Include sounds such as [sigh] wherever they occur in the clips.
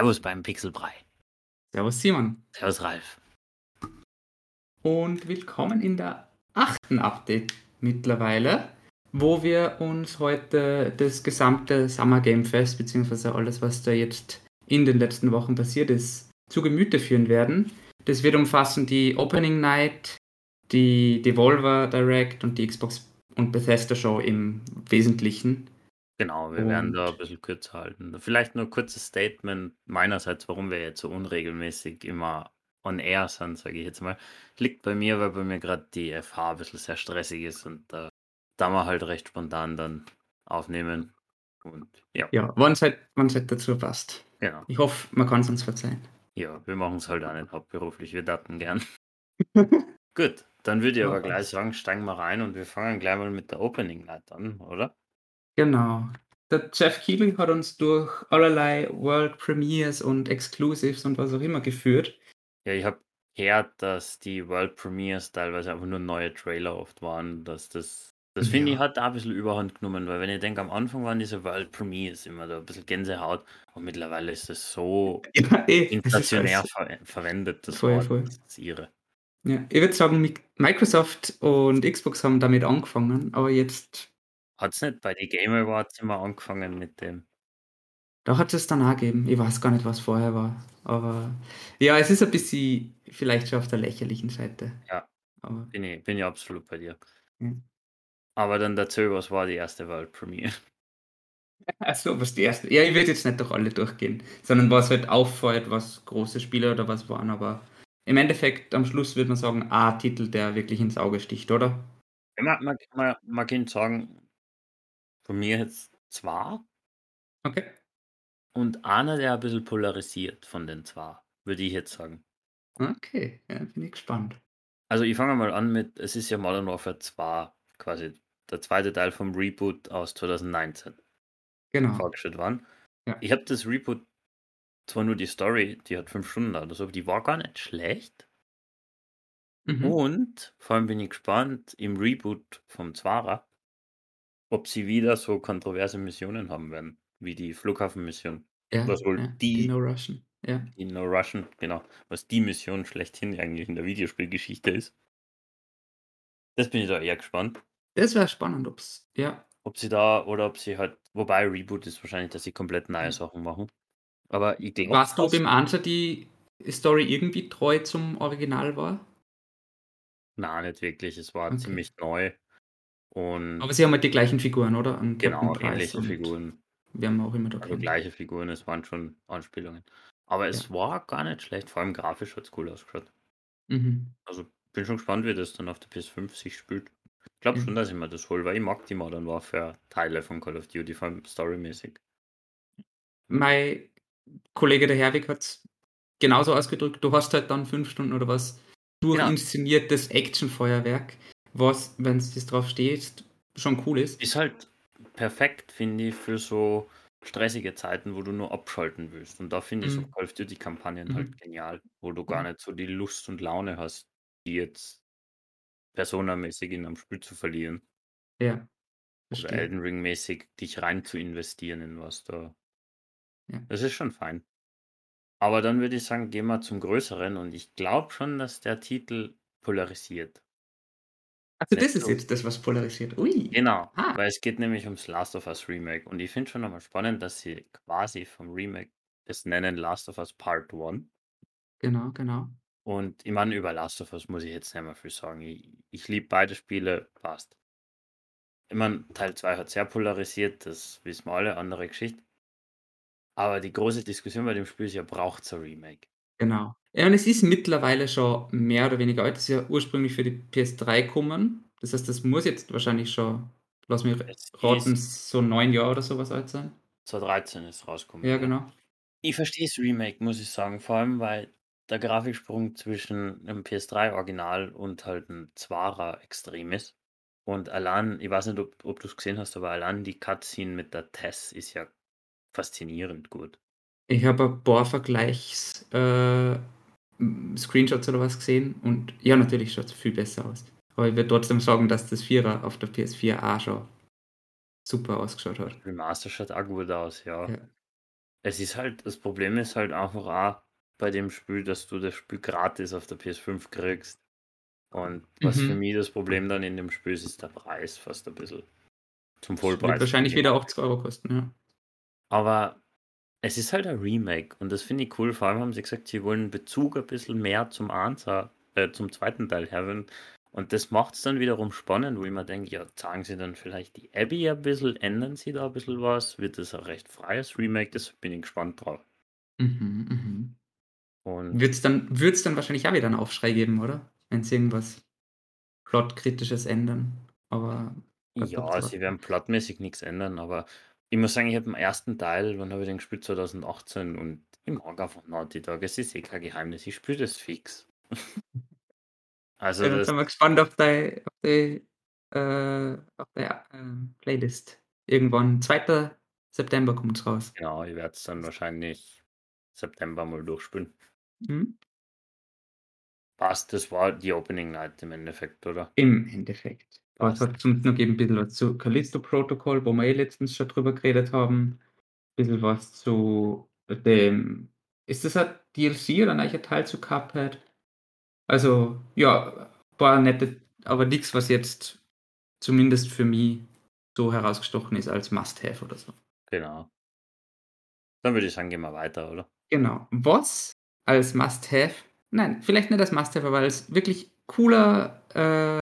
Servus beim Pixelbrei. Servus Simon. Servus Ralf. Und willkommen in der achten Update mittlerweile, wo wir uns heute das gesamte Summer Game Fest, beziehungsweise alles, was da jetzt in den letzten Wochen passiert ist, zu Gemüte führen werden. Das wird umfassen die Opening Night, die Devolver Direct und die Xbox und Bethesda Show im Wesentlichen. Genau, wir werden da ein bisschen kürzer halten. Vielleicht nur ein kurzes Statement meinerseits, warum wir jetzt so unregelmäßig immer on air sind, sage ich jetzt mal. Liegt bei mir, weil bei mir gerade die FH ein bisschen sehr stressig ist und äh, da wir halt recht spontan dann aufnehmen. Und ja. Ja, wann es halt, wann's halt dazu passt. Genau. Ich hoffe, man kann es uns verzeihen. Ja, wir machen es halt auch nicht hauptberuflich, wir daten gern. [laughs] Gut, dann würde ich aber gleich sagen, steigen wir rein und wir fangen gleich mal mit der Opening Night an, oder? Genau. Der Jeff Keighley hat uns durch allerlei World Premiers und Exclusives und was auch immer geführt. Ja, ich habe gehört, dass die World Premiers teilweise einfach nur neue Trailer oft waren, dass das das finde ich hat da ein bisschen Überhand genommen, weil wenn ich denke, am Anfang waren diese World Premiers immer da ein bisschen Gänsehaut und mittlerweile ist das so [laughs] Ja, eh. Inflationär ver verwendet, das Voll, Wort. voll. Das ist irre. Ja, ich würde sagen, Mi- Microsoft und Xbox haben damit angefangen, aber jetzt, Hat es nicht bei den Game Awards immer angefangen mit dem? da hat es dann auch gegeben. Ich weiß gar nicht, was vorher war. Aber ja, es ist ein bisschen vielleicht schon auf der lächerlichen Seite. Ja. Aber Bin ich, bin ich absolut bei dir. Mhm. Aber dann dazu, was war die erste World Premiere? [laughs] Achso, was die erste. Ja, ich würde jetzt nicht durch alle durchgehen, sondern was halt auffällt, was große Spiele oder was waren, aber im Endeffekt am Schluss würde man sagen, ein Titel, der wirklich ins Auge sticht, oder? Man, man, man, man kann sagen, von mir jetzt zwei Okay. und einer, der ein bisschen polarisiert von den zwei, würde ich jetzt sagen. Okay, ja, bin ich gespannt. Also ich fange mal an mit, es ist ja Modern Warfare 2, quasi der zweite Teil vom Reboot aus 2019 Genau. vorgestellt worden. Ja. Ich habe das Reboot, zwar nur die Story, die hat fünf Stunden oder so, aber die war gar nicht schlecht. Mhm. Und vor allem bin ich gespannt im Reboot vom Zwarer, ob sie wieder so kontroverse Missionen haben werden, wie die Flughafenmission. Ja, was wohl ja, die- No Russian. Ja. Die No Russian, genau, was die Mission schlechthin eigentlich in der Videospielgeschichte ist. Das bin ich da eher gespannt. Das wäre spannend, ob's. Ja. Ob sie da oder ob sie halt, wobei Reboot ist wahrscheinlich, dass sie komplett neue. Sachen machen. Aber ich glaube, Weißt du, ob im Answer die Story irgendwie treu zum Original war? Nein, nicht wirklich. Es war Okay. ziemlich neu. Und Aber sie haben halt die gleichen Figuren, oder? An genau, ähnliche Figuren. Wir haben auch immer da Also gleiche Figuren, es waren schon Anspielungen. Aber es war gar nicht schlecht, vor allem grafisch hat es cool ausgeschaut. Mhm. Also bin schon gespannt, wie das dann auf der PS5 sich spielt. Ich glaube Mhm. schon, dass ich mir das hole, weil ich mag die Modern Warfare Teile von Call of Duty, vor allem storymäßig. Mein Kollege der Herwig hat es genauso ausgedrückt. Du hast halt dann fünf Stunden oder was Genau. durchinszeniertes Actionfeuerwerk, was, wenn es das drauf steht, schon cool ist. Ist halt perfekt, finde ich, für so stressige Zeiten, wo du nur abschalten willst. Und da finde ich so Mhm. Call of Duty Kampagnen Mhm. halt genial, wo du gar Mhm. nicht so die Lust und Laune hast, die jetzt personamäßig in einem Spiel zu verlieren. Ja. Oder. Elden Ring mäßig dich rein zu investieren in was da. Ja. Das ist schon fein. Aber dann würde ich sagen, gehen wir zum Größeren und ich glaube schon, dass der Titel polarisiert. Also das ist jetzt das, was polarisiert. Ui. Genau, Ah. weil es geht nämlich ums Last of Us Remake und ich finde schon nochmal spannend, dass sie quasi vom Remake es nennen Last of Us Part 1. Genau, genau. Und ich meine, über Last of Us muss ich jetzt nicht mehr viel sagen. Ich, ich liebe beide Spiele, passt. Ich meine, Teil 2 hat sehr polarisiert, das wissen wir alle, andere Geschichte. Aber die große Diskussion bei dem Spiel ist ja, braucht es ein Remake? Genau. Ja, und es ist mittlerweile schon mehr oder weniger alt. Das ist ja ursprünglich für die PS3 gekommen. Das heißt, das muss jetzt wahrscheinlich schon, lass mich Es raten, so neun Jahre oder sowas alt sein. 2013 ist rausgekommen. Ja, genau. Ich verstehe das Remake, muss ich sagen, vor allem weil der Grafiksprung zwischen einem PS3-Original und halt einem Zwarer extrem ist. Und allein, ich weiß nicht, ob, ob du es gesehen hast, aber allein die Cutscene mit der Tess ist ja faszinierend gut. Ich habe ein paar Vergleichs äh, Screenshots oder was gesehen und ja, natürlich schaut es viel besser aus. Aber ich würde trotzdem sagen, dass das Vierer auf der PS4 auch schon super ausgeschaut hat. Remaster schaut auch gut aus, ja. Ja. Es ist halt, das Problem ist halt einfach auch bei dem Spiel, dass du das Spiel gratis auf der PS5 kriegst. Und was für Mhm. mich das Problem dann in dem Spiel ist, ist der Preis fast ein bisschen zum Das wird Vollpreis. wahrscheinlich wieder 80 Euro kosten, ja. Aber es ist halt ein Remake und das finde ich cool. Vor allem haben sie gesagt, sie wollen Bezug ein bisschen mehr zum Answer, äh, zum zweiten Teil haben. Und das macht es dann wiederum spannend, wo ich mir denke, ja, sagen sie dann vielleicht die Abby ein bisschen, ändern sie da ein bisschen was? Wird das ein recht freies Remake? Das bin ich gespannt drauf. Mhm, mhm. Und Wird es dann, wird's dann wahrscheinlich auch wieder einen Aufschrei geben, oder? Wenn sie irgendwas Plotkritisches ändern. Aber ja, sie werden plotmäßig nichts ändern, aber ich muss sagen, ich habe den ersten Teil, wann habe ich den gespielt? 2018 und ich mag einfach Naughty Dog. Es ist eh kein Geheimnis, ich spiele das fix. [laughs] also Ja, das, sind wir gespannt auf die, auf die, äh, auf die äh, Playlist. Irgendwann, 2. September kommt es raus. genau, ich werde es dann wahrscheinlich September mal durchspielen. Mhm. Passt, das war die Opening Night im Endeffekt, oder? Im Endeffekt. Aber es Passt. hat sonst noch eben ein bisschen was zu Callisto-Protokoll, wo wir eh letztens schon drüber geredet haben. Ein bisschen was zu dem. Ist das ein DLC oder ein Teil zu Cuphead? Also, ja, war nette, aber nichts, was jetzt zumindest für mich so herausgestochen ist als Must-Have oder so. Genau. Dann würde ich sagen, gehen wir weiter, oder? Genau. Was als Must-Have, nein, vielleicht nicht als Must-Have, aber als wirklich cooler, äh,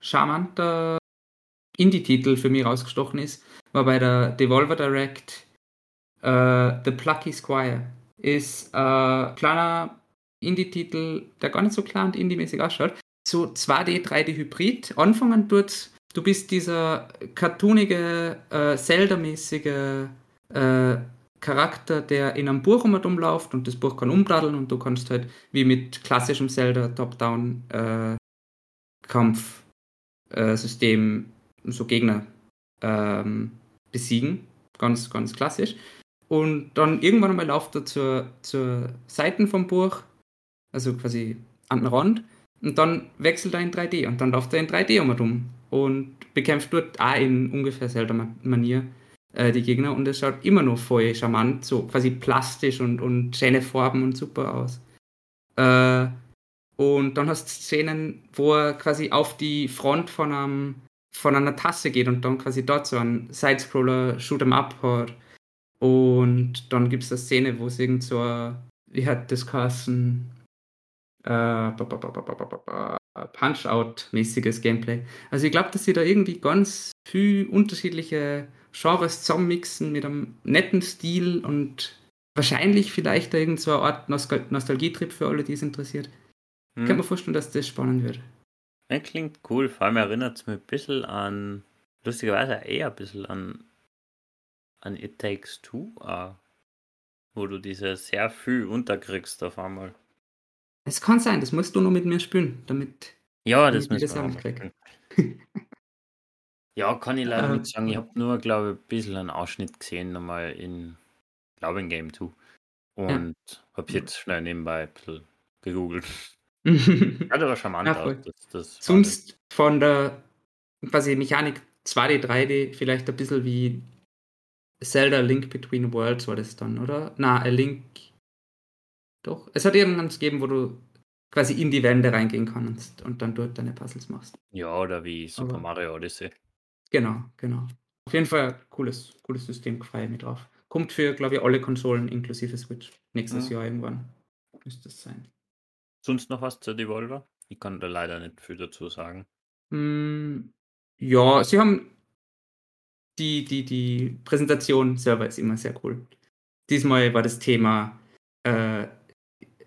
charmanter Indie-Titel für mich rausgestochen ist, war bei der Devolver Direct äh, The Plucky Squire. Ist ein kleiner Indie-Titel, der gar nicht so klar und indie-mäßig ausschaut. So 2D, 3D-Hybrid. Anfangen tut, du bist dieser cartoonige, äh, Zelda-mäßige äh, Charakter, der in einem Buch rumläuft und das Buch kann umdaddeln und du kannst halt wie mit klassischem Zelda Top-Down äh, Kampfsystem so Gegner ähm, besiegen. Ganz, ganz klassisch. Und dann irgendwann einmal läuft er zur, zur Seiten vom Buch, also quasi an den Rand, und dann wechselt er in 3D und dann läuft er in 3D um rum und bekämpft dort auch in ungefähr selber Manier äh, die Gegner und es schaut immer noch voll charmant, so quasi plastisch und, und schöne Farben und super aus. Äh, und dann hast du Szenen, wo er quasi auf die Front von, einem, von einer Tasse geht und dann quasi dort so einen Sidescroller Shoot'em Up hat. Und dann gibt es eine Szene, wo es irgend so ein, wie hat das geheißen, äh, Punch-Out-mäßiges Gameplay. Also ich glaube, dass sie da irgendwie ganz viel unterschiedliche Genres zusammenmixen mit einem netten Stil und wahrscheinlich vielleicht da irgend so eine Art Nostal Nostalgietrip für alle, die es interessiert. Hm. Ich kann mir vorstellen, dass das spannend wird. Ja, klingt cool. Vor allem erinnert es mich ein bisschen an, lustigerweise eher ein bisschen an, an It Takes Two, äh, wo du diese sehr viel unterkriegst auf einmal. Es kann sein, das musst du nur mit mir spielen, damit Ja, das ich wir auch auch mitkriege. Ja, kann ich leider Äh, nicht sagen. Ich habe nur, glaube ich, ein bisschen einen Ausschnitt gesehen, nochmal in, glaube in Game 2. Und habe jetzt schnell nebenbei ein bisschen gegoogelt. [laughs] Hat aber charmant Ja, voll. Das, das war Sonst von der quasi Mechanik 2D, 3D vielleicht ein bisschen wie Zelda Link Between Worlds war das dann, oder? Na, A Link. Doch. Es hat irgendwann gegeben, wo du quasi in die Wände reingehen kannst und dann dort deine Puzzles machst. Ja, oder wie Super Aber- Mario Odyssey. Genau, genau. Auf jeden Fall ein cooles, cooles System, freue ich mich drauf. Kommt für, glaube ich, alle Konsolen inklusive Switch. Nächstes Mhm. Jahr irgendwann müsste es sein. Sonst noch was zur Devolver? Ich kann da leider nicht viel dazu sagen. Mm, Ja, sie haben die, die, die Präsentation selber ist immer sehr cool. Diesmal war das Thema, äh,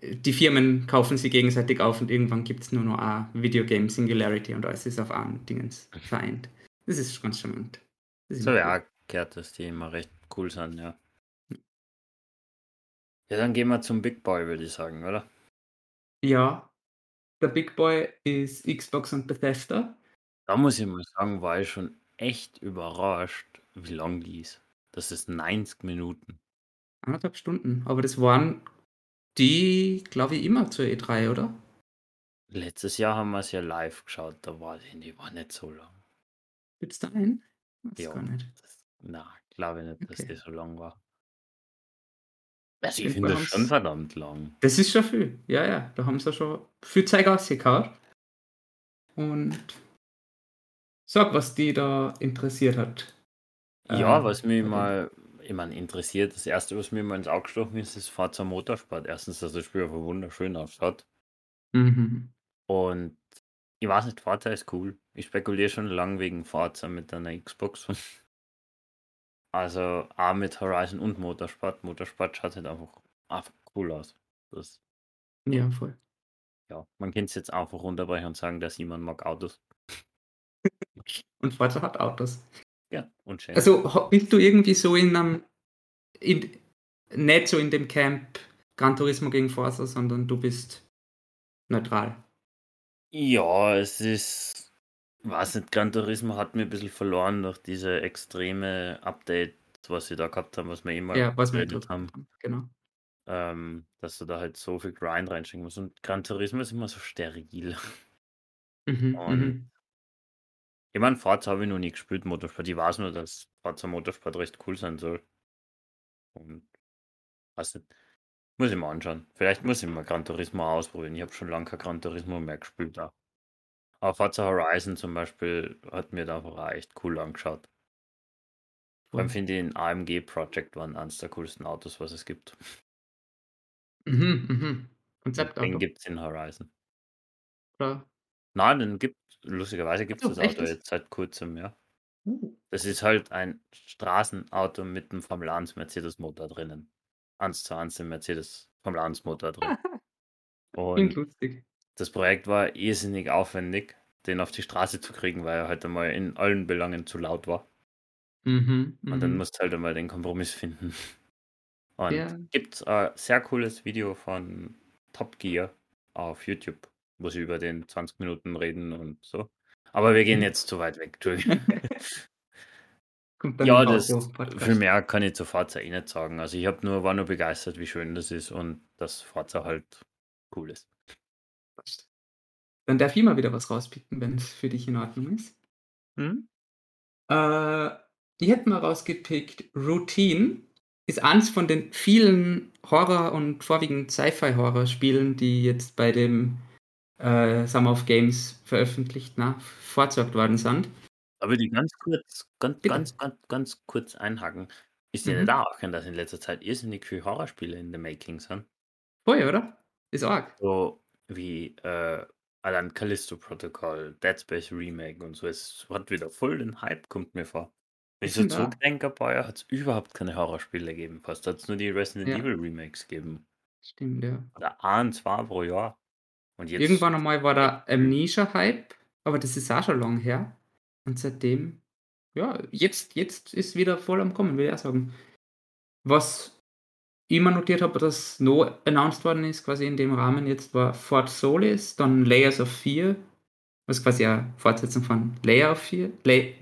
die Firmen kaufen sie gegenseitig auf und irgendwann gibt es nur noch ein Videogame Singularity und alles ist auf einem Dingens [laughs] vereint. Das ist ganz charmant. Das ist So, ja, cool. gehört, dass die immer recht cool sind, ja. Ja, dann gehen wir zum Big Boy, würde ich sagen, oder? Ja, der Big Boy ist Xbox und Bethesda. Da muss ich mal sagen, war ich schon echt überrascht, wie lang die ist. Das ist 90 Minuten. Anderthalb Stunden. Aber das waren die, glaube ich, immer zur E3, oder? Letztes Jahr haben wir es ja live geschaut, da war die, die war nicht so lang. Gibt's da einen? Ja. gar nicht. Das, na, glaube ich nicht, dass Okay. die so lang war. Ich finde das schon verdammt lang. Das ist schon viel, ja, ja. Da haben sie schon viel Zeit ausgekaut. Und sag, was die da interessiert hat. Ja, ähm, was mich mal, ich meine, interessiert, das erste, was mir mal ins Auge gestochen ist, ist Forza Motorsport. Erstens, dass das Spiel einfach wunderschön ausschaut. Mhm. Und ich weiß nicht, Forza ist cool. Ich spekuliere schon lange wegen Forza mit einer Xbox. Also auch mit Horizon und Motorsport. Motorsport schaut halt einfach, einfach cool aus. Das, Ja, voll. ja, man kann es jetzt einfach runterbrechen und sagen, dass jemand mag Autos. [laughs] Und Forza hat Autos. Ja, und schön. Also bist du irgendwie so in einem, in, nicht so in dem Camp Gran Turismo gegen Forza, sondern du bist neutral. Ja, es ist, weiß nicht, Gran Turismo hat mir ein bisschen verloren durch diese extreme Update, was sie da gehabt haben, was wir immer ja, was wir haben. Genau. Ähm, dass du da halt so viel Grind reinschicken musst. Und Gran Turismo ist immer so steril. Mhm, [laughs] und mhm. ich meine, Forza habe ich noch nie gespielt, Motorsport. Ich weiß nur, dass Forza Motorsport recht cool sein soll. Und weiß nicht. Muss ich mal anschauen. Vielleicht muss ich mal Gran Turismo ausprobieren. Ich habe schon lange kein Gran Turismo mehr gespielt. Auch. Aber Forza Horizon zum Beispiel hat mir da einfach echt cool angeschaut. Vor allem finde ich den AMG Project One eines der coolsten Autos, was es gibt. Mhm, mhm. Konzeptauto. Den gibt es in Horizon. Oder? Nein, den gibt lustigerweise gibt es das Auto jetzt seit kurzem, ja. Uh. Das ist halt ein Straßenauto mit einem Formel 1 Mercedes Motor drinnen. 1 zu 1 den Mercedes Formel 1 Motor drin. [laughs] Und lustig. Das Projekt war irrsinnig aufwendig, den auf die Straße zu kriegen, weil er halt einmal in allen Belangen zu laut war. Mhm, Und dann mhm. musst du halt einmal den Kompromiss finden. [laughs] Und Ja. gibt ein sehr cooles Video von Top Gear auf YouTube, wo sie über den 20 Minuten reden und so. Aber wir gehen Mhm. jetzt zu weit weg. [laughs] Ja, das viel mehr kann ich zu Forza eh nicht sagen. Also ich habe nur, war nur begeistert, wie schön das ist und dass Forza halt cool ist. Dann darf ich mal wieder was rauspicken, wenn es für dich in Ordnung ist. Hm? Äh, ich hätte mal rausgepickt, Routine ist eins von den vielen Horror- und vorwiegend Sci-Fi-Horror-Spielen, die jetzt bei dem äh, Summer of Games veröffentlicht, na, vorgezeigt worden sind. Aber die ganz kurz, ganz, Bitte. ganz, ganz, ganz kurz einhaken. Ist dir Mhm. nicht auch, dass in letzter Zeit irrsinnig viele Horrorspiele in the making sind? Voll, oder? Ist arg. So wie äh, allein Callisto Protocol, Dead Space Remake und so. Es hat wieder voll den Hype, kommt mir vor. Wenn ich so auch. zurückdenke, boah, hat es überhaupt keine Horrorspiele gegeben. Fast hat es nur die Resident Ja. Evil Remakes gegeben. Stimmt, ja. Oder ein, zwei pro Jahr. Und jetzt Irgendwann einmal war der Amnesia-Hype, aber das ist auch schon lang her. Und seitdem, ja, jetzt, jetzt ist wieder voll am Kommen, würde ich auch sagen. Was immer notiert habe, dass noch announced worden ist, quasi in dem Rahmen jetzt war Fort Solis, dann Layers of Fear, was quasi eine Fortsetzung von Layer of Fear, Lay,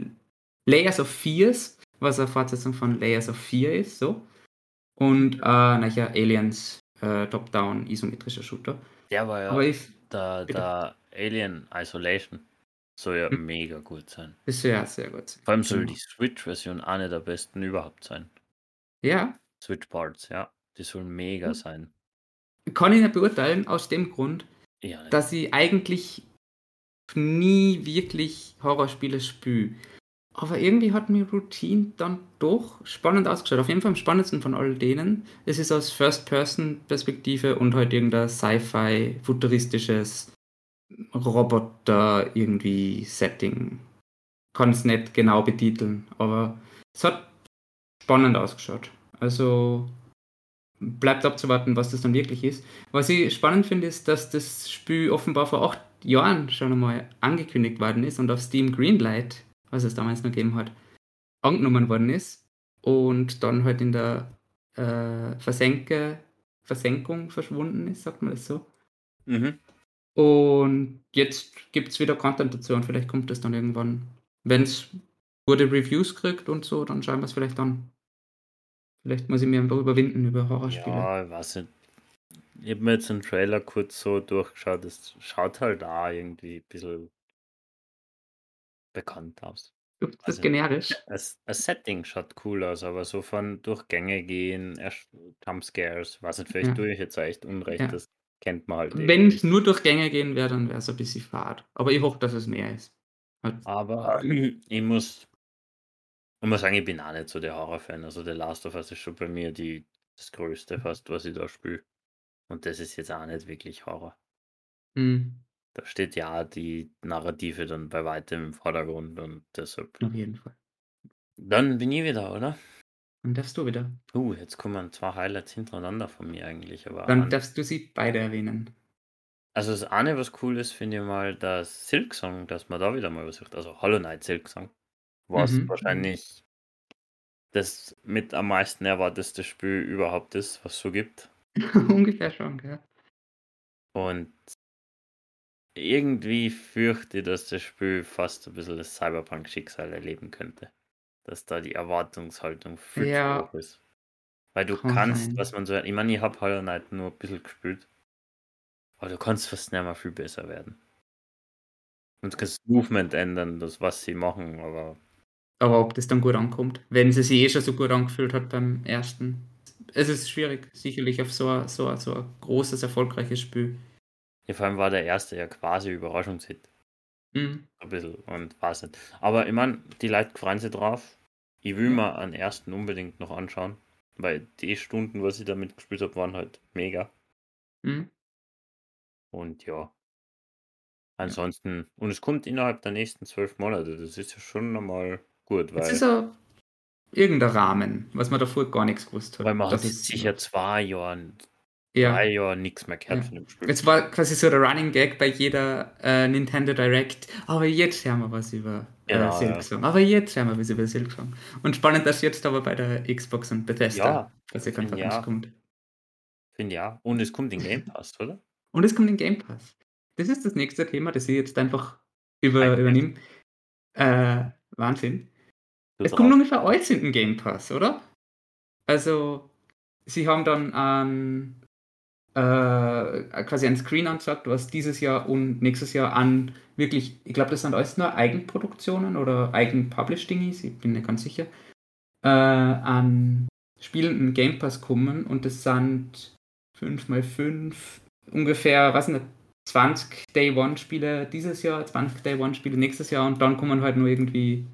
Layers of Fears, was eine Fortsetzung von Layers of Fear ist, so. Und äh, nachher Aliens, äh, Top-Down, isometrischer Shooter. Der war ja Aber ich, der, der Alien Isolation. Soll ja Hm. mega gut sein. das wäre sehr gut. Vor allem soll Genau. die Switch-Version eine der besten überhaupt sein. Ja, Switch-Parts, ja. Die sollen mega Hm. sein. kann ich nicht beurteilen, aus dem Grund, Ja, dass ich eigentlich nie wirklich Horrorspiele spüre. Aber irgendwie hat mir Routine dann doch spannend ausgeschaut. Auf jeden Fall am spannendsten von all denen. Es ist aus First-Person-Perspektive und halt irgendein Sci-Fi, futuristisches Roboter irgendwie Setting. Kann es nicht genau betiteln, aber es hat spannend ausgeschaut. Also bleibt abzuwarten, was das dann wirklich ist. Was ich spannend finde, ist, dass das Spiel offenbar vor acht Jahren schon einmal angekündigt worden ist und auf Steam Greenlight, was es damals noch gegeben hat, angenommen worden ist und dann halt in der äh, Versenke, Versenkung verschwunden ist, sagt man das so. Mhm. Und jetzt gibt es wieder Content dazu und vielleicht kommt es dann irgendwann. Wenn es gute Reviews kriegt und so, dann schauen wir es vielleicht an. Vielleicht muss ich mir einfach überwinden über Horrorspiele. Ja, ich weiß nicht. Ich habe mir jetzt den Trailer kurz so durchgeschaut. Das schaut halt auch irgendwie ein bisschen bekannt aus. Das ist Also, generisch. das, das Setting schaut cool aus, aber so von durch Gänge gehen, Jumpscares, weiß nicht, vielleicht Ja. tue ich jetzt echt Unrecht, Ja. das kennt man halt Wenn irgendwie. es nur durch Gänge gehen wäre, dann wäre es ein bisschen fad. Aber ich hoffe, dass es mehr ist. Halt. Aber [clears throat] ich muss, ich muss sagen, ich bin auch nicht so der Horror-Fan. Also der Last of Us ist schon bei mir die, das Größte fast, was ich da spiele. Und das ist jetzt auch nicht wirklich Horror. Mhm. Da steht ja die Narrative dann bei weitem im Vordergrund und deshalb. Auf jeden Fall. Dann bin ich wieder, oder? Dann darfst du wieder. Uh, jetzt kommen zwei Highlights hintereinander von mir eigentlich. Aber Dann an- darfst du sie beide erwähnen. also das eine, was cool ist, finde ich mal, das Silksong, dass man da wieder mal was hört. Also Hollow Knight Silksong. Was Mhm. wahrscheinlich das mit am meisten erwarteste Spiel überhaupt ist, was es so gibt. [laughs] Ungefähr schon, gell? Und irgendwie fürchte ich, dass das Spiel fast ein bisschen das Cyberpunk-Schicksal erleben könnte. Dass da die Erwartungshaltung viel Ja. zu hoch ist. Weil du Kann kannst, sein. was man so. Ich meine, ich habe Hollow Knight nur ein bisschen gespielt. Aber du kannst fast nicht mehr viel besser werden. Und du kannst das Movement ändern, das was sie machen, aber Aber ob das dann gut ankommt, wenn sie sich eh schon so gut angefühlt hat beim ersten. Es ist schwierig, sicherlich auf so ein, so ein, so ein großes, erfolgreiches Spiel. ja, vor allem war der erste ja quasi Überraschungshit. Mhm. Ein bisschen und weiß nicht. Aber ich meine, die Leute freuen sich drauf. Ich will mir einen ersten unbedingt noch anschauen. Weil die Stunden, was ich damit gespielt habe, waren halt mega. Mhm. Und ja. Ansonsten, und es kommt innerhalb der nächsten zwölf Monate. Das ist ja schon einmal gut, Jetzt weil, ist er irgendein Rahmen, was man davor gar nichts gewusst hat. weil man hat Das jetzt ist- sicher zwei Jahre, ja. drei Jahre nichts mehr gehört Ja. von dem Spiel. Es war quasi so der Running Gag bei jeder äh, Nintendo Direct. Aber jetzt hören wir was über Genau, äh, Silksong. Aber jetzt hören wir was über Silksong. Und spannend, dass jetzt aber bei der Xbox und Bethesda Ja, quasi ganz ja. kommt. Finde ich auch. Und es kommt in Game Pass, oder? Und es kommt in Game Pass. Das ist das nächste Thema, das ich jetzt einfach über, übernehme. Äh, Wahnsinn. Es kommt ungefähr alles in den Game Pass, oder? Also, sie haben dann an äh, quasi einen Screen angesagt, was dieses Jahr und nächstes Jahr an wirklich, ich glaube, das sind alles nur Eigenproduktionen oder Eigenpublished-Dingies, ich bin nicht ganz sicher, äh, an Spielen in Game Pass kommen und das sind 5 mal 5 ungefähr, was nicht, 20 Day One Spiele dieses Jahr, 20 Day One Spiele nächstes Jahr und dann kommen halt nur irgendwie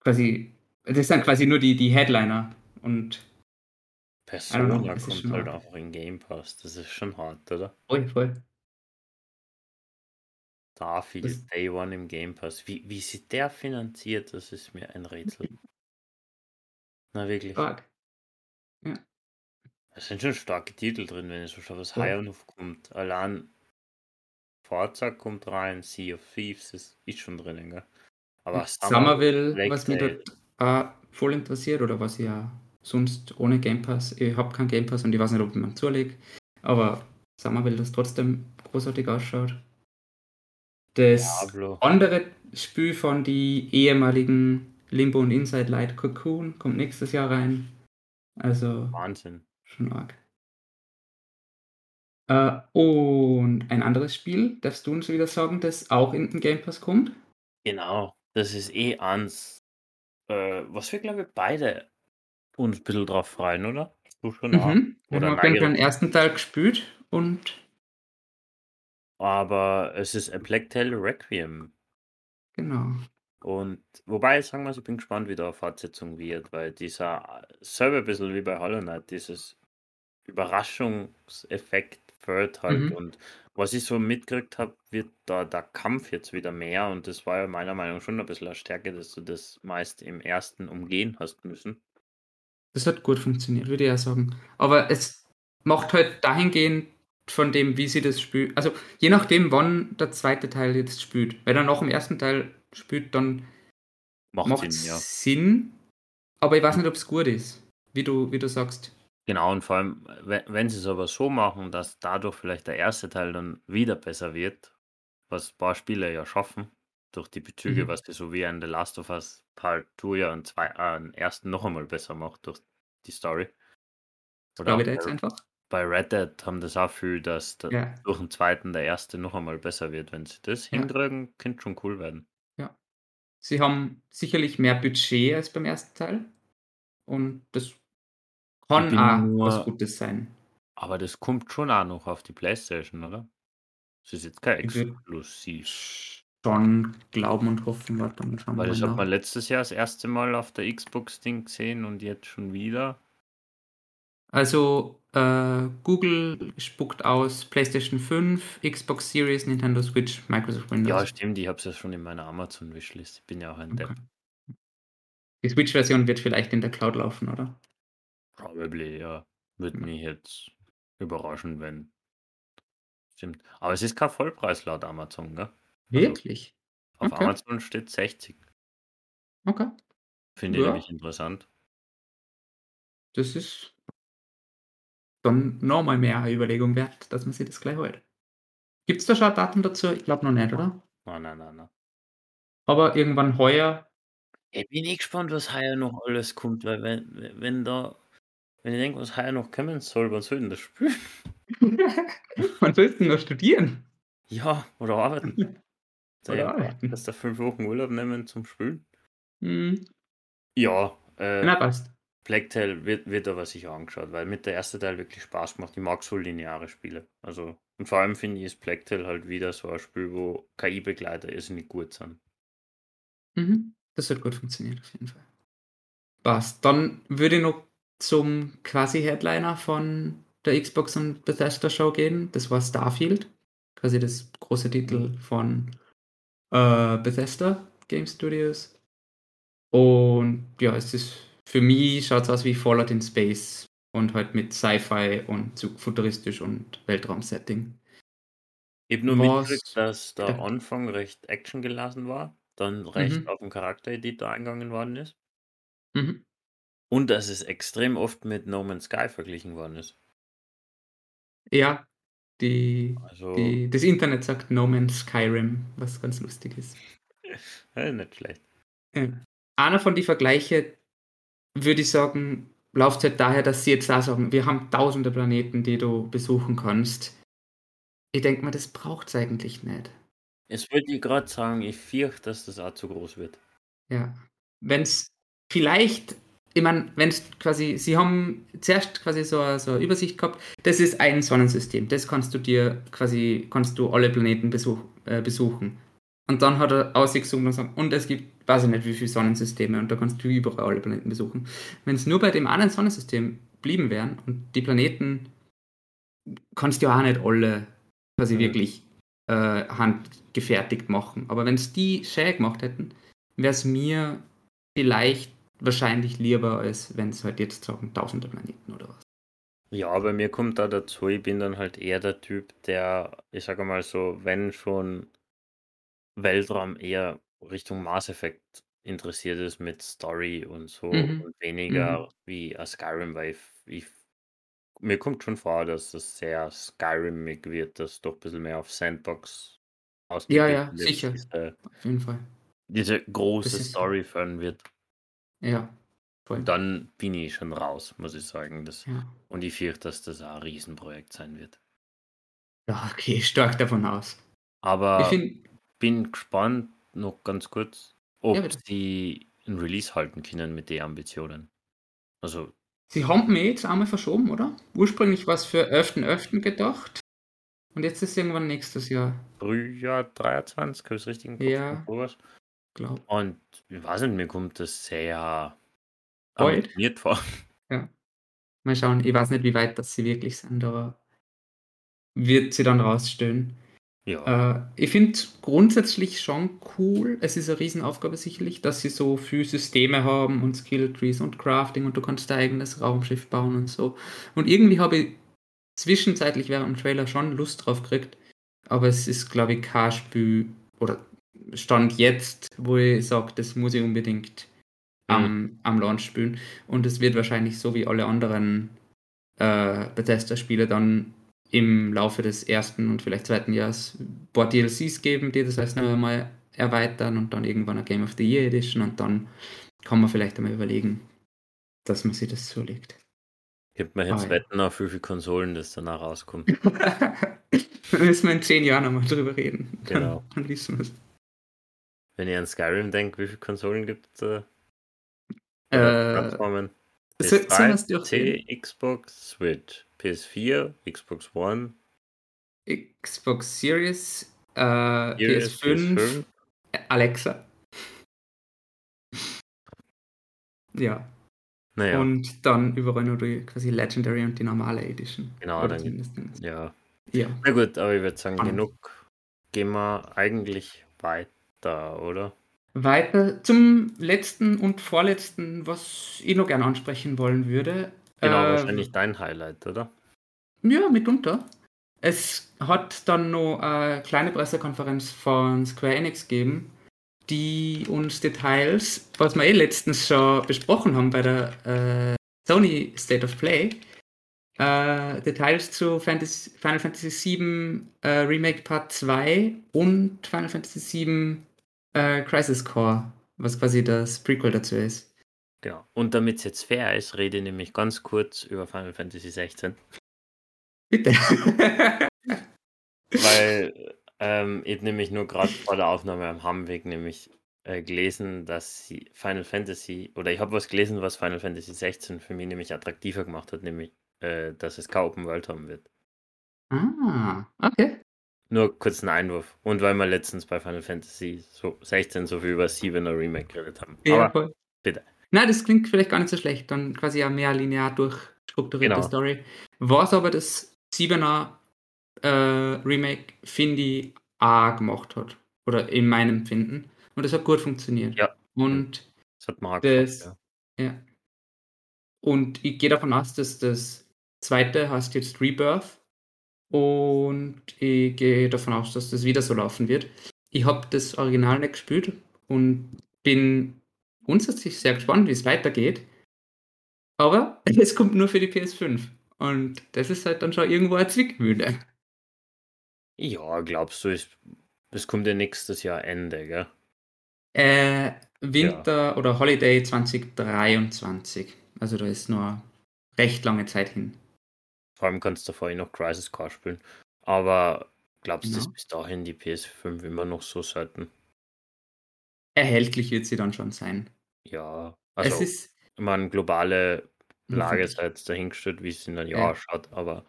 quasi, das sind quasi nur die, die Headliner und Persona know, ist kommt halt einfach in Game Pass. Das ist schon hart, oder? voll, voll. Viel Das- Day One im Game Pass. Wie, wie sie der finanziert, das ist mir ein Rätsel. Na wirklich. Stark. Es sind schon starke Titel drin, wenn es so schon was Ja. High Enough kommt. Allein Forza kommt rein, Sea of Thieves ist, ist schon drinnen, gell? Aber Somerville, Lake was mich Tale. dort äh, voll interessiert oder was ich ja sonst ohne Game Pass, ich habe keinen Game Pass und ich weiß nicht, ob ich mir zulege, aber Somerville, das trotzdem großartig ausschaut. Das Diablo. andere Spiel von die ehemaligen Limbo und Inside Light Cocoon kommt nächstes Jahr rein. Also Wahnsinn. schon arg. Äh, und ein anderes Spiel, darfst du uns wieder sagen, das auch in den Game Pass kommt? Genau. Das ist eh eins, äh, was wir, glaube ich, beide uns ein bisschen drauf freuen, oder? Du schon auch. Mhm. Wir Oder jeden Fall den ersten Teil gespielt und Aber es ist A Plague Tale Requiem. genau. Und wobei, sagen wir, ich bin gespannt, wie da eine Fortsetzung wird, weil dieser selber ein bisschen wie bei Hollow Knight, dieses Überraschungseffekt fällt halt. Mhm. Und was ich so mitgekriegt habe, wird da der Kampf jetzt wieder mehr. Und das war ja meiner Meinung nach schon ein bisschen eine Stärke, dass du das meist im ersten umgehen hast müssen. Das hat gut funktioniert, würde ich auch sagen. Aber es macht halt dahingehend von dem, wie sie das spielt. Also je nachdem, wann der zweite Teil jetzt spielt. Wenn er nach dem ersten Teil spielt, dann Macht macht Sinn, ja. Sinn. Aber ich weiß nicht, ob es gut ist. Wie du, wie du sagst. Genau, und vor allem, wenn, wenn sie es aber so machen, dass dadurch vielleicht der erste Teil dann wieder besser wird, was ein paar Spiele ja schaffen, durch die Bezüge, Mhm. was die so wie ein The Last of Us Part 2 ja einen, zwei, äh, einen ersten noch einmal besser macht durch die Story. Oder Glaube auch ich da jetzt bei, einfach. bei Red Dead haben das auch viel, dass der, Ja. durch den zweiten der erste noch einmal besser wird. Wenn sie das Ja. hinkriegen, könnte schon cool werden. Sie haben sicherlich mehr Budget als beim ersten Teil. Und das kann auch was Gutes sein. Aber das kommt schon auch noch auf die Playstation, oder? Das ist jetzt kein Exklusiv. schon glauben und hoffen, warte mal schauen wir Weil das hat man letztes Jahr das erste Mal auf der Xbox-Ding gesehen und jetzt schon wieder. Also äh, Google spuckt aus PlayStation 5, Xbox Series, Nintendo Switch, Microsoft Ja, Windows. stimmt, ich habe es ja schon in meiner Amazon-Wishlist. Ich bin ja auch ein Depp. Okay. Die Switch-Version wird vielleicht in der Cloud laufen, oder? Probably, ja. Würde mich jetzt überraschen, wenn. Stimmt. Aber es ist kein Vollpreis laut Amazon, gell? Also Wirklich? auf Okay. Amazon steht 60. Okay. Finde ich Ja. nämlich interessant. Das ist dann nochmal mehr eine Überlegung wert, dass man sich das gleich holt. Gibt es da schon ein Datum dazu? Ich glaube noch nicht, oder? Nein, nein, nein, nein. Aber irgendwann heuer. Ich bin eh gespannt, was heuer noch alles kommt, weil wenn, wenn da, wenn ich denke, was heuer noch kommen soll, was soll denn das spielen? Man [laughs] sollst noch studieren. Ja, oder arbeiten. [laughs] Oder ja, arbeiten. dass da fünf Wochen Urlaub nehmen zum Spielen. Hm. Ja, äh, Na, passt. Tale wird, wird aber sicher angeschaut, weil mit der erste Teil wirklich Spaß macht. Ich mag so lineare Spiele. Also, und vor allem finde ich, ist Tale halt wieder so ein Spiel, wo KI-Begleiter irrsinnig gut sind. Mhm. Das hat gut funktioniert, auf jeden Fall. Passt. Dann würde ich noch zum quasi Headliner von der Xbox und Bethesda Show gehen. Das war Starfield. Quasi das große Titel von äh, Bethesda Game Studios. Und ja, es ist für mich schaut es aus wie Fallout in Space und halt mit Sci-Fi und zu futuristisch und Weltraumsetting. Ich habe nur Was- mitgekriegt, dass der Ja. Anfang recht actiongelassen war, dann recht Mhm. auf den Charaktereditor eingegangen worden ist Mhm. Und dass es extrem oft mit No Man's Sky verglichen worden ist. Ja, die, Also, die, das Internet sagt No Man's Skyrim, was ganz lustig ist. [laughs] nicht schlecht. Ja. Einer von die Vergleiche, würde ich sagen, läuft halt daher, dass sie jetzt da sagen, wir haben tausende Planeten, die du besuchen kannst. Ich denke mal, das braucht es eigentlich nicht. Jetzt wollte ich gerade sagen, ich fürchte, dass das auch zu groß wird. Ja. Wenn es vielleicht, ich meine, wenn es quasi, sie haben zuerst quasi so, eine- so eine Übersicht gehabt, das ist ein Sonnensystem, das kannst du dir quasi, kannst du alle Planeten besuch, äh, besuchen. Und dann hat er ausgezoomt und gesagt, und es gibt, weiß ich nicht, wie viele Sonnensysteme und da kannst du überall alle Planeten besuchen. Wenn es nur bei dem einen Sonnensystem blieben wären und die Planeten kannst du ja auch nicht alle quasi Mhm. wirklich äh, handgefertigt machen. Aber wenn es die schön gemacht hätten, wäre es mir vielleicht wahrscheinlich lieber, als wenn es halt jetzt sagen, tausende Planeten oder was. Ja, bei mir kommt da dazu, ich bin dann halt eher der Typ, der, ich sage mal so, wenn schon Weltraum eher Richtung Mass Effect interessiert ist mit Story und so Mhm. und weniger wie ein Skyrim, weil ich, ich, mir kommt schon vor, dass das sehr Skyrimig wird, dass doch ein bisschen mehr auf Sandbox Ja, ja, ausgebildet sicher. Diese, Auf jeden Fall. diese große Story fördern wird. Ja, voll. Und dann bin ich schon raus, muss ich sagen. Das, Ja. und ich fürchte, dass das ein Riesenprojekt sein wird. ja, okay, [laughs] stark davon aus. Aber ich finde, bin gespannt, noch ganz kurz, ob Ja, sie ein Release halten können mit den Ambitionen. Also, sie haben mir jetzt einmal verschoben, oder? Ursprünglich war es für 11.11. gedacht. Und jetzt ist irgendwann nächstes Jahr, Frühjahr 23, habe ich es richtig im Kopf? Ja. Glaube Und ich weiß nicht, mir kommt das sehr Bald? ambitioniert vor. Mal schauen, ich weiß nicht, wie weit das sie wirklich sind, aber wird sie dann rausstellen. Ja, Äh, ich finde grundsätzlich schon cool. Es ist eine Riesenaufgabe sicherlich, dass sie so viele Systeme haben und Skill-Trees und Crafting und du kannst dein eigenes Raumschiff bauen und so. Und irgendwie habe ich zwischenzeitlich während dem Trailer schon Lust drauf gekriegt, aber es ist, glaube ich, kein Spiel oder Stand jetzt, wo ich sage, das muss ich unbedingt am, am Launch spielen. Und es wird wahrscheinlich so wie alle anderen äh, Bethesda-Spiele dann im Laufe des ersten und vielleicht zweiten Jahres ein paar DLCs geben, die das heißt noch einmal erweitern und dann irgendwann eine Game of the Year Edition und dann kann man vielleicht einmal überlegen, dass man sich das zulegt. gibt mir jetzt Ah, ja. Wetten auf, wie viele Konsolen das danach rauskommt. dann [laughs] müssen wir in zehn Jahren nochmal drüber reden. Dann, Genau. Dann wissen wir es. Wenn ihr an Skyrim denkt, wie viele Konsolen gibt es da? Äh, Plattformen? so- sollen PS3, wir's durchgehen? PC, Xbox, Switch, PS4, Xbox One, Xbox Series, äh, Series, PS5, Alexa. Ja, Naja, und dann überall nur die quasi Legendary und die normale Edition. Genau, Oder dann- ja. Ja. Na gut, aber ich würde sagen, Spannend. genug. Gehen wir eigentlich weiter, oder? Weiter zum letzten und vorletzten, was ich noch gerne ansprechen wollen würde. Genau, Äh, wahrscheinlich dein Highlight, oder? Ja, mitunter. Es hat dann noch eine kleine Pressekonferenz von Square Enix gegeben, die uns Details, was wir eh letztens schon besprochen haben bei der äh, Sony State of Play, äh, Details zu Fantasy, Final Fantasy VII äh, Remake Part 2 und Final Fantasy VII äh, Crisis Core, was quasi das Prequel dazu ist. Genau. Und damit es jetzt fair ist, rede ich nämlich ganz kurz über Final Fantasy 16. Bitte. [laughs] Weil ähm, ich nämlich nur gerade vor der Aufnahme am Heimweg nämlich äh, gelesen, dass sie Final Fantasy, oder ich habe was gelesen, was Final Fantasy 16 für mich nämlich attraktiver gemacht hat, nämlich, äh, dass es keine Open World haben wird. ah, okay. Nur kurz ein Einwurf. Und weil wir letztens bei Final Fantasy so 16 so viel über 7er Remake geredet haben. Ja, Aber voll. bitte. Nein, das klingt vielleicht gar nicht so schlecht. Dann quasi eine mehr linear durchstrukturierte Genau. Story. Was aber das 7er äh, Remake, finde ich, auch gemacht hat. Oder in meinem Empfinden. Und das hat gut funktioniert. Ja. Und das hat auch das, gefallen, ja. ja. Und ich gehe davon aus, dass das zweite heißt jetzt Rebirth. Und ich gehe davon aus, dass das wieder so laufen wird. Ich habe das Original nicht gespielt und bin grundsätzlich sehr gespannt, wie es weitergeht. Aber [laughs] es kommt nur für die PS5. Und das ist halt dann schon irgendwo eine Zwickmühle. Ja, glaubst du, es, es kommt ja nächstes Jahr Ende, gell? Äh, Winter oder Holiday 2023. Also da ist nur recht lange Zeit hin. Vor allem kannst du vorher noch Crisis Core spielen. Aber glaubst du, Genau. ist bis dahin die PS5 immer noch so selten? Erhältlich wird sie dann schon sein. Ja, es also ist. ich meine, globale Lage Mhm. ist jetzt dahingestellt, wie es in einem Ja. Jahr ausschaut, aber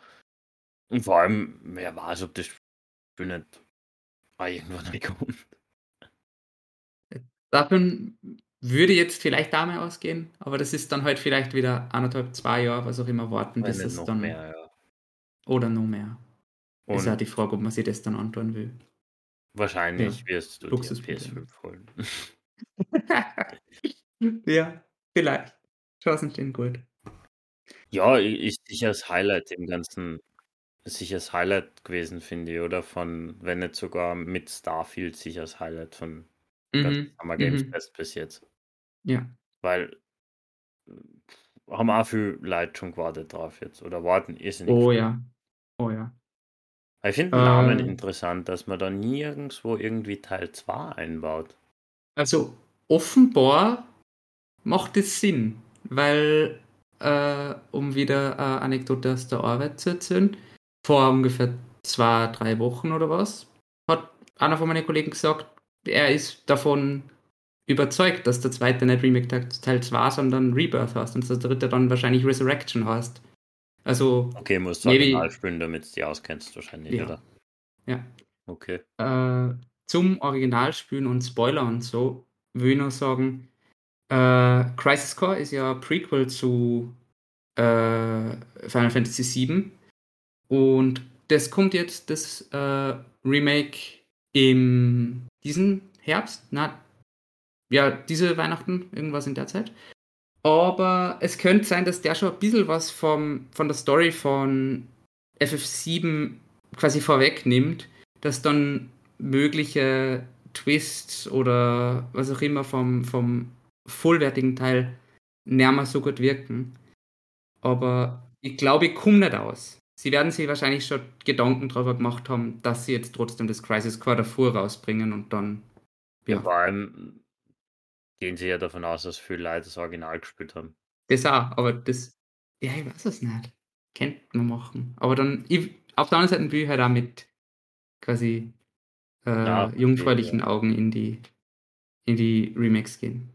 und vor allem, wer weiß, ob das Spiel nicht irgendwann [laughs] kommt. Davon würde jetzt vielleicht da mal ausgehen, aber das ist dann halt vielleicht wieder anderthalb, zwei Jahre, was auch immer warten, bis es noch dann. mehr, ja. Oder noch mehr. ist ja Und die Frage, ob man sich das dann antun will. wahrscheinlich Ja, wirst du dir Luxusproblem. PS5 holen. [laughs] ja, vielleicht. Chancen stehen gut. Ja, ist sicher das Highlight im ganzen, sicher das Highlight gewesen, finde ich, oder? Von, wenn nicht sogar mit Starfield sicher das Highlight von Mhm. Summer Games Mhm. Fest bis jetzt. Ja. Weil äh, haben auch viel Leute schon gewartet drauf jetzt. Oder warten ist nicht. Oh ja. Oh ja. Ich finde den Namen Äh. interessant, dass man da nirgendwo irgendwie Teil 2 einbaut. Also offenbar macht es Sinn, weil, äh, um wieder eine Anekdote aus der Arbeit zu erzählen, vor ungefähr zwei, drei Wochen oder was, hat einer von meinen Kollegen gesagt, er ist davon überzeugt, dass der zweite nicht Remake Teil 2, sondern Rebirth heißt und der dritte dann wahrscheinlich Resurrection heißt. Also, Okay, musst du Maybe- Original spielen, damit du die auskennst wahrscheinlich, Ja. oder? ja. Okay. Äh, zum Originalspielen und Spoiler und so will ich noch sagen, äh, Crisis Core ist ja Prequel zu äh, Final Fantasy VII und das kommt jetzt, das äh, Remake im diesen Herbst, na, ja, diese Weihnachten, irgendwas in der Zeit. Aber es könnte sein, dass der schon ein bisschen was vom, von der Story von FF7 quasi vorwegnimmt, dass dann mögliche Twists oder was auch immer vom, vom vollwertigen Teil näher mal so gut wirken. Aber ich glaube, ich komme nicht aus. Sie werden sich wahrscheinlich schon Gedanken darüber gemacht haben, dass sie jetzt trotzdem das Crisis Core davor rausbringen und dann. Ja. Ja, Vor gehen sie ja davon aus, dass viele Leute das Original gespielt haben. das auch, aber das. Ja, ich weiß es nicht. Könnte man machen. Aber dann, ich, auf der anderen Seite will ich halt auch mit quasi äh, Ja, jungfräulichen ja. Augen in die in die Remakes gehen.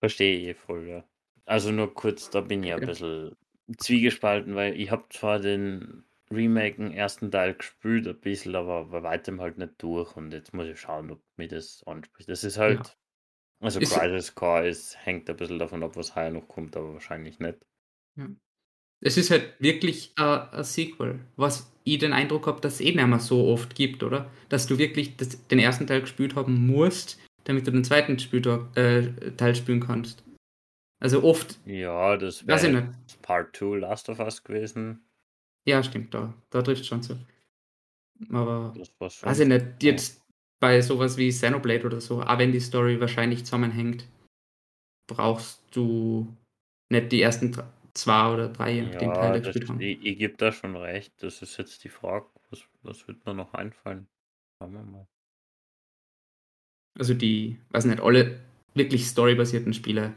Verstehe ich voll, ja. Also nur kurz, da bin ich ein bisschen zwiegespalten, weil ich habe zwar den Remake im ersten Teil gespielt, ein bisschen, aber bei weitem halt nicht durch und jetzt muss ich schauen, ob mir das anspricht. Das ist halt, Ja. Also Ist- Crisis Core ist, hängt ein bisschen davon ab, was heuer noch kommt, aber wahrscheinlich nicht. Es ist halt wirklich äh, ein Sequel, was ich den Eindruck habe, dass es eh nicht mehr so oft gibt, oder? Dass du wirklich das, den ersten Teil gespielt haben musst, damit du den zweiten Spieltag, äh, Teil spielen kannst. Also oft, Ja, das wäre. Part 2 Last of Us gewesen. Ja, stimmt, da, da trifft schon zu. Aber Das schon. weiß ich nicht, jetzt bei sowas wie Xenoblade oder so, auch wenn die Story wahrscheinlich zusammenhängt, brauchst du nicht die ersten zwei oder drei, Ja, Teile das, gespielt haben. ich, ich gebe da schon recht. Das ist jetzt die Frage, was, was wird mir noch einfallen? Schauen wir mal. Also die, weiß nicht, alle wirklich storybasierten Spiele,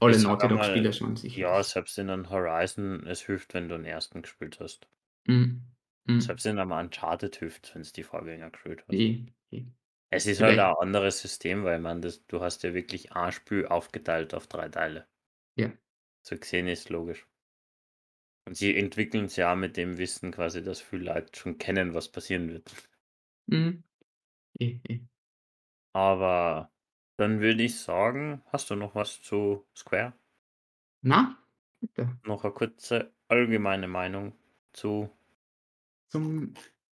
alle Ich Naughty Dog einmal, Spiele schon sicher. Ja, selbst in einem Horizon, es hilft, wenn du den ersten gespielt hast. Mhm. Mhm. Selbst in einem Uncharted hilft, wenn es die Vorgänger gespielt hast. Eh, eh. Es ist halt Vielleicht- ein anderes System, weil man das, du hast ja wirklich ein Spiel aufgeteilt auf drei Teile. Ja. So gesehen ist logisch. Und sie entwickeln es ja auch mit dem Wissen quasi, dass viele Leute schon kennen, was passieren wird. Mhm. Eh. Aber dann würde ich sagen, hast du noch was zu Square? Na, bitte. Noch eine kurze allgemeine Meinung zu. Zum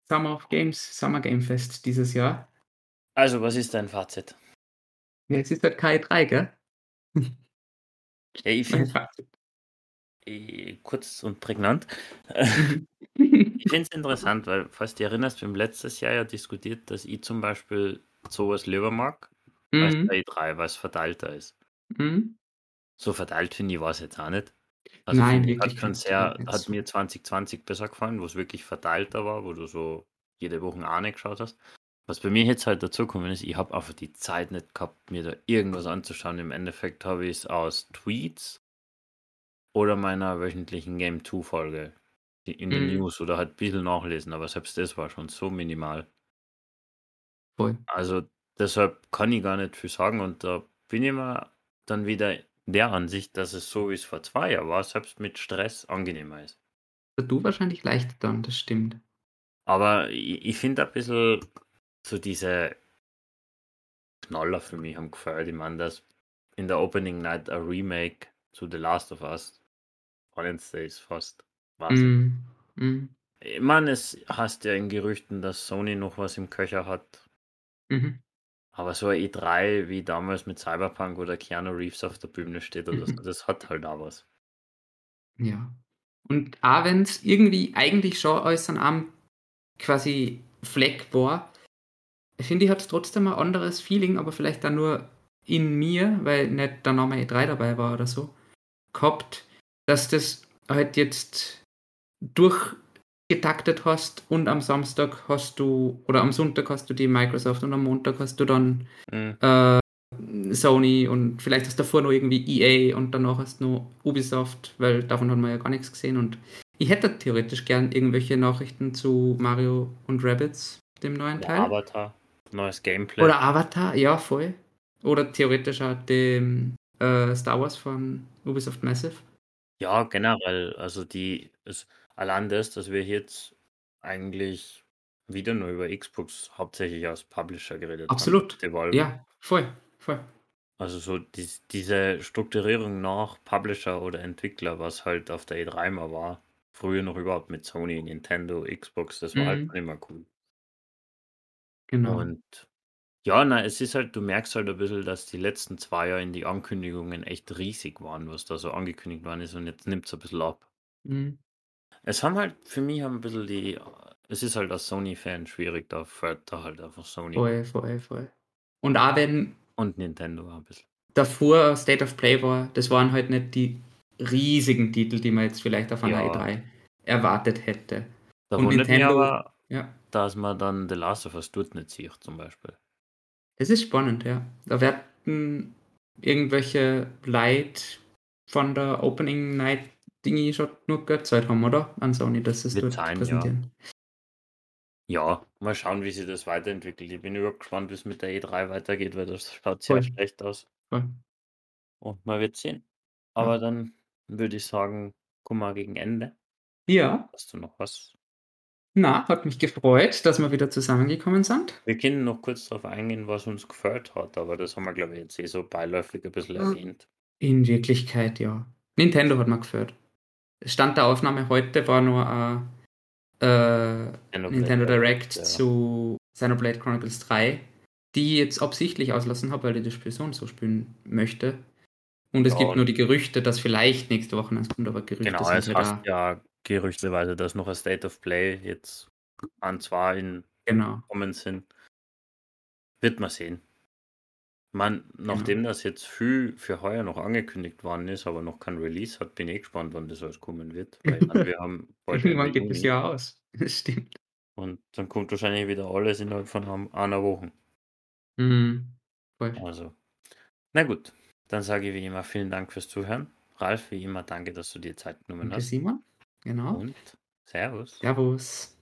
Summer of Games, Summer Game Fest dieses Jahr. Also, was ist dein Fazit? Ja, Jetzt ist halt K3, gell? Ja, ich finde eh, kurz und prägnant. Mhm. Ich finde es interessant, weil, falls du dich erinnerst, wir haben letztes Jahr ja diskutiert, dass ich zum Beispiel sowas lieber mag als Mhm. bei E3, weil es verteilter ist. Mhm. So verteilt finde ich war es jetzt auch nicht. Also Nein, wirklich Nicht hat mir 2020 besser gefallen, wo es wirklich verteilter war, wo du so jede Woche eine geschaut hast. Was bei mir jetzt halt dazugekommen ist, ich habe einfach die Zeit nicht gehabt, mir da irgendwas anzuschauen. Im Endeffekt habe ich es aus Tweets oder meiner wöchentlichen Game 2 Folge in den Mhm. News oder halt ein bisschen nachlesen, aber selbst das war schon so minimal. Voll. Also deshalb kann ich gar nicht viel sagen und da bin ich mal dann wieder der Ansicht, dass es so wie es vor zwei Jahren war, selbst mit Stress angenehmer ist. Du wahrscheinlich leichter dann, das stimmt. Aber ich, ich finde ein bisschen so diese Knaller für mich haben gefällt. Ich meine, dass in der Opening Night ein Remake zu The Last of Us Wednesday ist fast. Wahnsinn. Mhm. Mhm. Ich meine, es hast ja in Gerüchten, dass Sony noch was im Köcher hat. Mhm. Aber so ein E3 wie damals mit Cyberpunk oder Keanu Reeves auf der Bühne steht oder so, Mhm. das hat halt auch was. Ja. Und auch wenn es irgendwie eigentlich schon als ein Arm quasi Fleck war, finde ich, hat es trotzdem ein anderes Feeling, aber vielleicht dann nur in mir, weil nicht der Name E3 dabei war oder so, gehabt, dass das halt jetzt durchgetaktet hast und am Samstag hast du, oder am Sonntag hast du die Microsoft und am Montag hast du dann Mhm. äh, Sony und vielleicht hast du davor noch irgendwie EA und danach hast du noch Ubisoft, weil davon haben wir ja gar nichts gesehen und ich hätte theoretisch gern irgendwelche Nachrichten zu Mario und Rabbids, dem neuen Oder Teil. Avatar, neues Gameplay. Oder Avatar, ja, voll. Oder theoretisch auch dem äh, Star Wars von Ubisoft Massive. Ja, generell, also die, es, allein das, dass wir jetzt eigentlich wieder nur über Xbox hauptsächlich als Publisher geredet Absolut. haben. Devolver. Ja, voll, voll. Also so dies, diese Strukturierung nach Publisher oder Entwickler, was halt auf der E3 mal war, früher noch überhaupt mit Sony, Nintendo, Xbox, das war halt Mhm. schon immer cool. Genau. Und ja, na, es ist halt, du merkst halt ein bisschen, dass die letzten zwei Jahre in die Ankündigungen echt riesig waren, was da so angekündigt worden ist und jetzt nimmt es ein bisschen ab. Mhm. Es haben halt, für mich haben ein bisschen die, es ist halt als Sony-Fan schwierig, da fährt da halt einfach Sony Voll, voll, voll. Und auch wenn und Nintendo ein bisschen. davor State of Play war, das waren halt nicht die riesigen Titel, die man jetzt vielleicht auf einer Ja. E3 erwartet hätte. Da Und Nintendo- aber, Ja, dass man dann The Last of Us dort nicht sieht, zum Beispiel. das ist spannend, ja. Da werden irgendwelche Leute von der Opening Night Dingi schon nur Geld Zeit haben, oder? An Sony, dass es dort sein, ja. präsentieren. Ja, mal schauen, wie sich das weiterentwickelt. Ich bin überhaupt gespannt, wie es mit der E3 weitergeht, weil das schaut sehr Voll. schlecht aus. Voll. Und man wird sehen. Ja. Aber dann würde ich sagen, kommen wir gegen Ende. Ja. Hast du noch was? Na, hat mich gefreut, dass wir wieder zusammengekommen sind. Wir können noch kurz darauf eingehen, was uns gefällt hat, aber das haben wir, glaube ich, jetzt eh so beiläufig ein bisschen Hm. erwähnt. In Wirklichkeit, ja. Nintendo hat mir gefällt. Stand der Aufnahme heute war nur ein äh, Nintendo Nintendo Direct, ja. zu Xenoblade Chronicles 3, die ich jetzt absichtlich auslassen habe, weil ich das Spiel so und so spielen möchte. Und es Ja, gibt nur die Gerüchte, dass vielleicht nächste Woche eins kommt, aber Gerüchte Genau, sind es ja heißt da. ja gerüchteweise, dass noch ein State of Play jetzt an zwei in Genau. kommen sind. Wird man sehen. Man, Genau. nachdem das jetzt viel für heuer noch angekündigt worden ist, aber noch kein Release hat, bin ich gespannt, wann das alles kommen wird. [laughs] Weil ich meine, wir haben bald Irgendwann geht das Juni Jahr aus. [laughs] Das stimmt. und dann kommt wahrscheinlich wieder alles innerhalb von einem- einer Woche. Mhm. Voll. Also, na gut, dann sage ich wie immer vielen Dank fürs Zuhören. Ralf, wie immer, danke, dass du dir Zeit genommen Danke, hast. Simon. Genau. Und Servus. Servus.